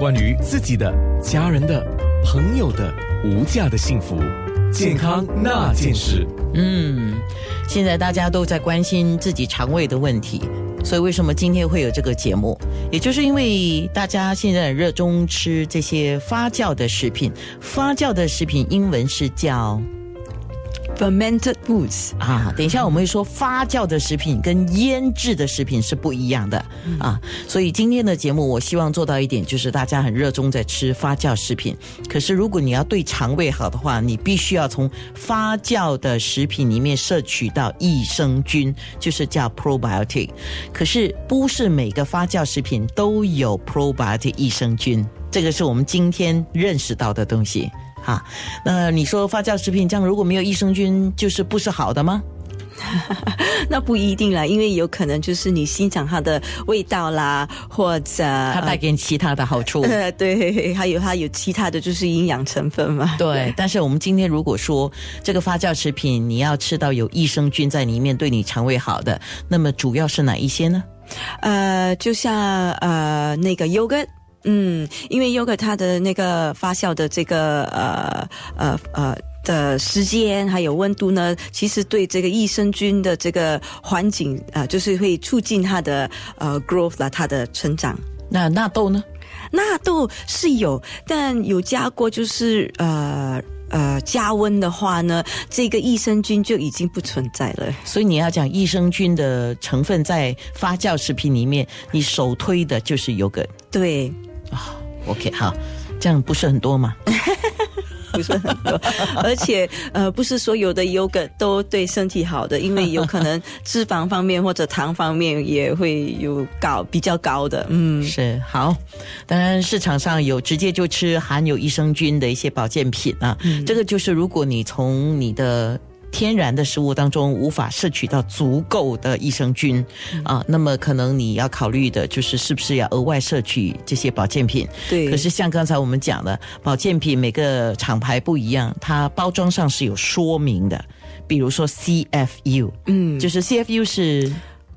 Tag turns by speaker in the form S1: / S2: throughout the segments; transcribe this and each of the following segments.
S1: 关于自己的、家人的、朋友的无价的幸福，健康那件事。
S2: 嗯，现在大家都在关心自己肠胃的问题，所以为什么今天会有这个节目？也就是因为大家现在很热衷吃这些发酵的食品，发酵的食品英文是叫。
S3: Fermented foods
S2: 啊，等一下我们会说发酵的食品跟腌制的食品是不一样的、啊，所以今天的节目我希望做到一点，就是大家很热衷在吃发酵食品。可是如果你要对肠胃好的话，你必须要从发酵的食品里面摄取到益生菌，就是叫 probiotic。可是不是每个发酵食品都有 probiotic 益生菌，这个是我们今天认识到的东西。哈，那你说发酵食品这样如果没有益生菌，就是不是好的吗？
S3: 那不一定啦，因为有可能就是你欣赏它的味道啦，或者
S2: 它带给你其他的好处。
S3: 呃，对，还有它有其他的就是营养成分嘛。
S2: 对，但是我们今天如果说这个发酵食品你要吃到有益生菌在里面，对你肠胃好的，那么主要是哪一些呢？
S3: 呃，就像呃那个 yogurt。嗯，因为 yogurt 它的那个发酵的这个呃呃呃的时间还有温度呢，其实对这个益生菌的这个环境呃，就是会促进它的呃 growth 啦，它的成长。
S2: 那纳豆呢？
S3: 纳豆是有，但有加过就是呃。呃，加温的话呢，这个益生菌就已经不存在了。
S2: 所以你要讲益生菌的成分在发酵食品里面，你首推的就是有个
S3: 对
S2: 啊、哦。OK，好，这样不是很多吗？
S3: 不是很多，而且呃，不是所有的 yogurt 都对身体好的，因为有可能脂肪方面或者糖方面也会有高比较高的。嗯，
S2: 是好。当然，市场上有直接就吃含有益生菌的一些保健品啊，嗯、这个就是如果你从你的。天然的食物当中无法摄取到足够的益生菌、嗯、啊，那么可能你要考虑的就是是不是要额外摄取这些保健品。
S3: 对，
S2: 可是像刚才我们讲的，保健品每个厂牌不一样，它包装上是有说明的，比如说 CFU，
S3: 嗯，
S2: 就是 CFU 是。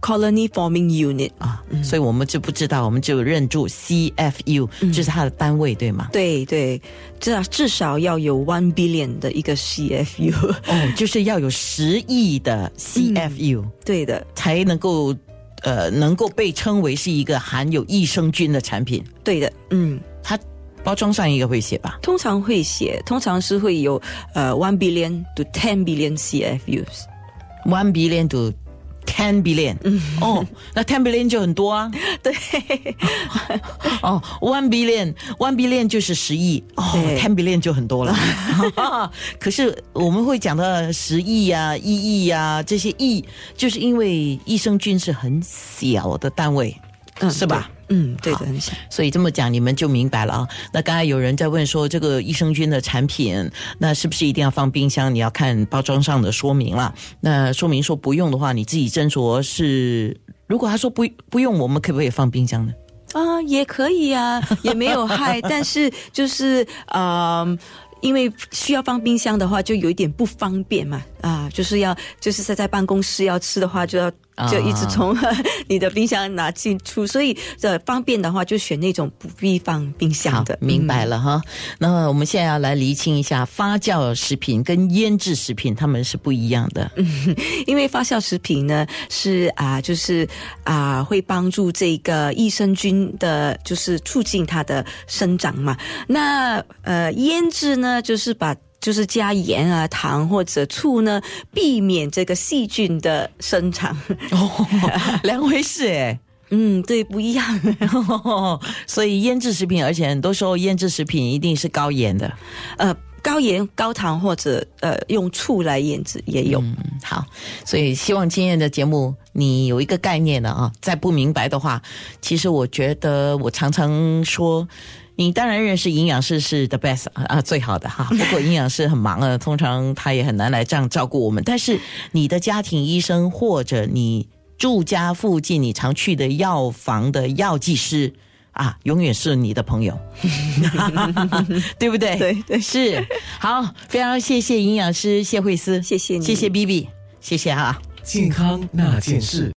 S3: Colony Forming Unit
S2: 啊，嗯、所以我们就不知道，我们就认住 CFU，、嗯、这是它的单位，对吗？
S3: 对对，至至少要有 one billion 的一个 CFU，
S2: 哦，就是要有十亿的 CFU，、
S3: 嗯、对的，
S2: 才能够呃能够被称为是一个含有益生菌的产品。
S3: 对的，嗯，
S2: 它包装上应该会写吧？
S3: 通常会写，通常是会有呃 one billion to ten billion CFUs，one
S2: billion to Ten billion，嗯，哦，那 ten billion 就很多啊，
S3: 对，
S2: 哦，one billion，one billion 就是十亿，哦，ten billion 就很多了。可是我们会讲到十亿啊、一亿啊这些亿，就是因为益生菌是很小的单位，
S3: 嗯、
S2: 是吧？
S3: 嗯，对的。
S2: 所以这么讲，你们就明白了啊。那刚才有人在问说，这个益生菌的产品，那是不是一定要放冰箱？你要看包装上的说明了。那说明说不用的话，你自己斟酌是。如果他说不不用，我们可不可以放冰箱呢？
S3: 啊，也可以啊，也没有害。但是就是呃。因为需要放冰箱的话，就有一点不方便嘛，啊，就是要就是在在办公室要吃的话，就要就一直从 你的冰箱拿进出，所以这方便的话，就选那种不必放冰箱的。
S2: 明白了哈。嗯、那么我们现在要来厘清一下，发酵食品跟腌制食品它们是不一样的。
S3: 嗯，因为发酵食品呢是啊，就是啊会帮助这个益生菌的，就是促进它的生长嘛。那呃腌制呢？就是把就是加盐啊、糖或者醋呢，避免这个细菌的生长。
S2: 哦，两回事哎。
S3: 嗯，对，不一样。
S2: 所以腌制食品，而且很多时候腌制食品一定是高盐的。
S3: 呃。高盐、高糖或者呃用醋来腌制也有。
S2: 嗯，好，所以希望今天的节目你有一个概念了啊。再不明白的话，其实我觉得我常常说。你当然认识营养师是 the best 啊，最好的哈。不过营养师很忙啊，通常他也很难来这样照顾我们。但是你的家庭医生或者你住家附近你常去的药房的药剂师啊，永远是你的朋友，对不对？
S3: 对对，
S2: 是好，非常谢谢营养师谢慧思，
S3: 谢谢你，
S2: 谢谢 B B，谢谢哈。
S1: 健康那件事。